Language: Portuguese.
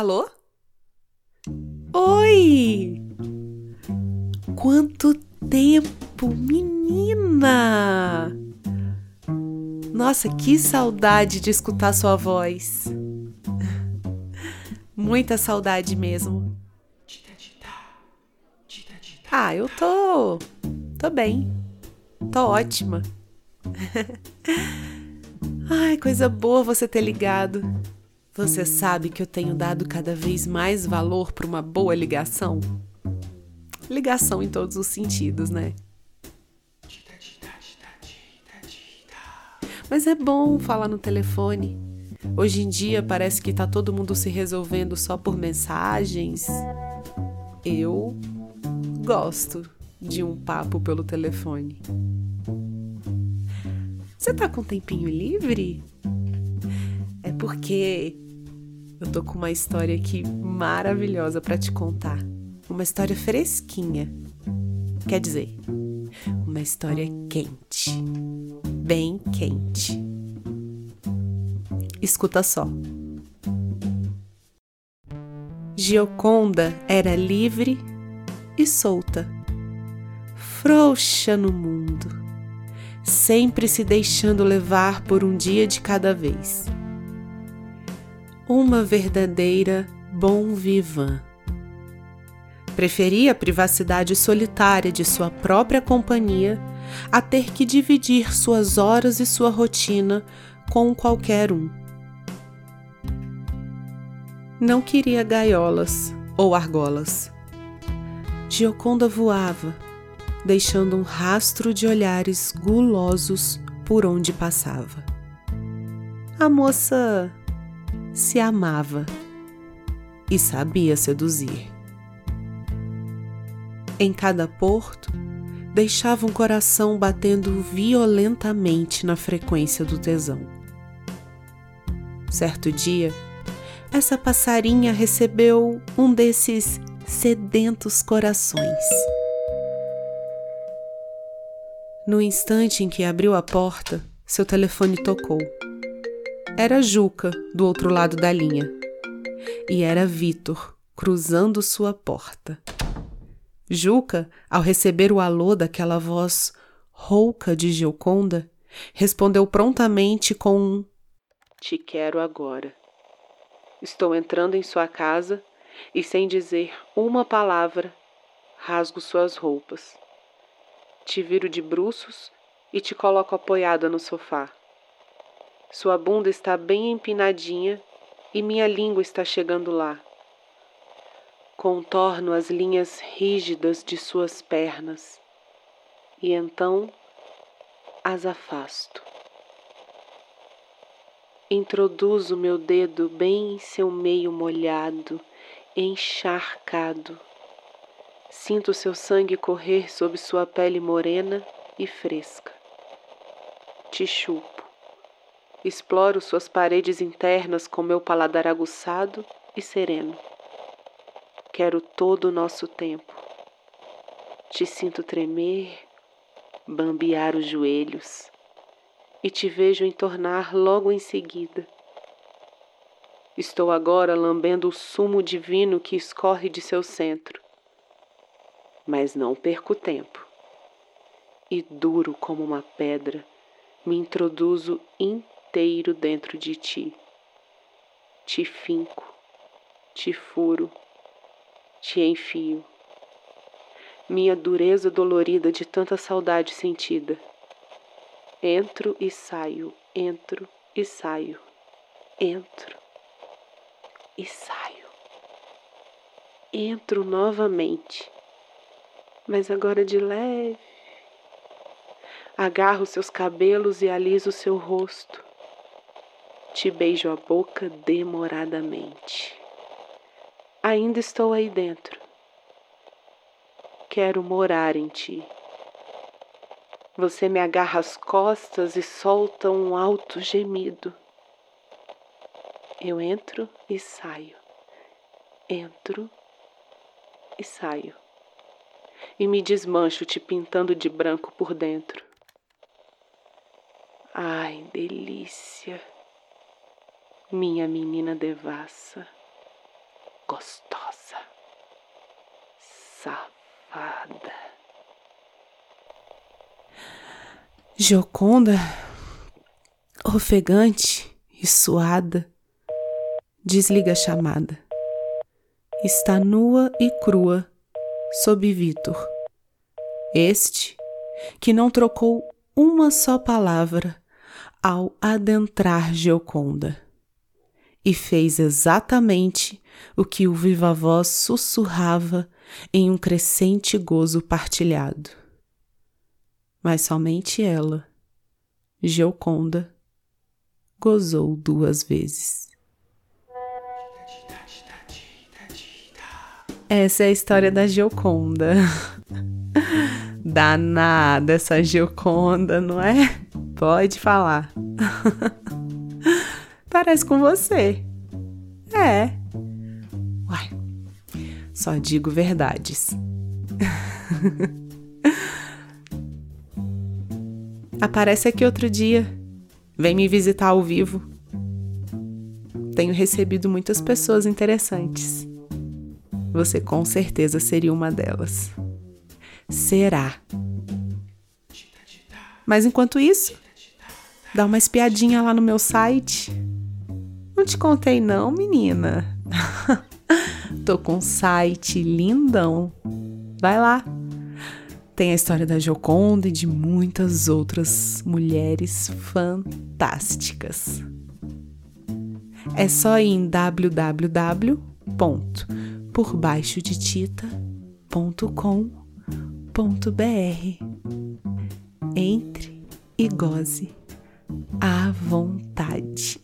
Alô? Oi! Quanto tempo, menina! Nossa, que saudade de escutar sua voz. Muita saudade mesmo. Ah, eu tô. tô bem. Tô ótima. Ai, coisa boa você ter ligado. Você sabe que eu tenho dado cada vez mais valor para uma boa ligação? Ligação em todos os sentidos, né? Mas é bom falar no telefone. Hoje em dia parece que tá todo mundo se resolvendo só por mensagens. Eu gosto de um papo pelo telefone. Você tá com tempinho livre? Porque eu tô com uma história aqui maravilhosa para te contar. Uma história fresquinha. Quer dizer, uma história quente. Bem quente. Escuta só. Gioconda era livre e solta, frouxa no mundo, sempre se deixando levar por um dia de cada vez uma verdadeira bom vivant. Preferia a privacidade solitária de sua própria companhia a ter que dividir suas horas e sua rotina com qualquer um. Não queria gaiolas ou argolas. Gioconda voava, deixando um rastro de olhares gulosos por onde passava. A moça se amava e sabia seduzir. Em cada porto, deixava um coração batendo violentamente na frequência do tesão. Certo dia, essa passarinha recebeu um desses sedentos corações. No instante em que abriu a porta, seu telefone tocou. Era Juca, do outro lado da linha. E era Vitor, cruzando sua porta. Juca, ao receber o alô daquela voz rouca de Gilconda, respondeu prontamente com um Te quero agora. Estou entrando em sua casa e, sem dizer uma palavra, rasgo suas roupas. Te viro de bruços e te coloco apoiada no sofá. Sua bunda está bem empinadinha e minha língua está chegando lá. Contorno as linhas rígidas de suas pernas e então as afasto. Introduzo meu dedo bem em seu meio molhado, encharcado. Sinto seu sangue correr sob sua pele morena e fresca. Te chupo Exploro suas paredes internas com meu paladar aguçado e sereno. Quero todo o nosso tempo. Te sinto tremer, bambear os joelhos e te vejo entornar logo em seguida. Estou agora lambendo o sumo divino que escorre de seu centro. Mas não perco tempo. E duro como uma pedra, me introduzo inteiro dentro de ti. Te finco, te furo, te enfio. Minha dureza dolorida de tanta saudade sentida. Entro e saio, entro e saio, entro e saio. Entro novamente, mas agora de leve. Agarro seus cabelos e aliso seu rosto. Te beijo a boca demoradamente. Ainda estou aí dentro. Quero morar em ti. Você me agarra as costas e solta um alto gemido. Eu entro e saio. Entro e saio. E me desmancho te pintando de branco por dentro. Ai, delícia minha menina devassa. gostosa, safada. Gioconda, ofegante e suada, desliga a chamada. Está nua e crua sob Vitor. Este, que não trocou uma só palavra ao adentrar Gioconda, e fez exatamente o que o viva-voz sussurrava em um crescente gozo partilhado. Mas somente ela, Gioconda, gozou duas vezes. Essa é a história da Gioconda. Danada essa Gioconda, não é? Pode falar. Parece com você. É. Uai, só digo verdades. Aparece aqui outro dia. Vem me visitar ao vivo. Tenho recebido muitas pessoas interessantes. Você com certeza seria uma delas. Será. Mas enquanto isso, dá uma espiadinha lá no meu site. Te contei não, menina. Tô com um site lindão. Vai lá. Tem a história da Joconda e de muitas outras mulheres fantásticas. É só ir em www porbaixodetita.com.br. Entre e goze à vontade.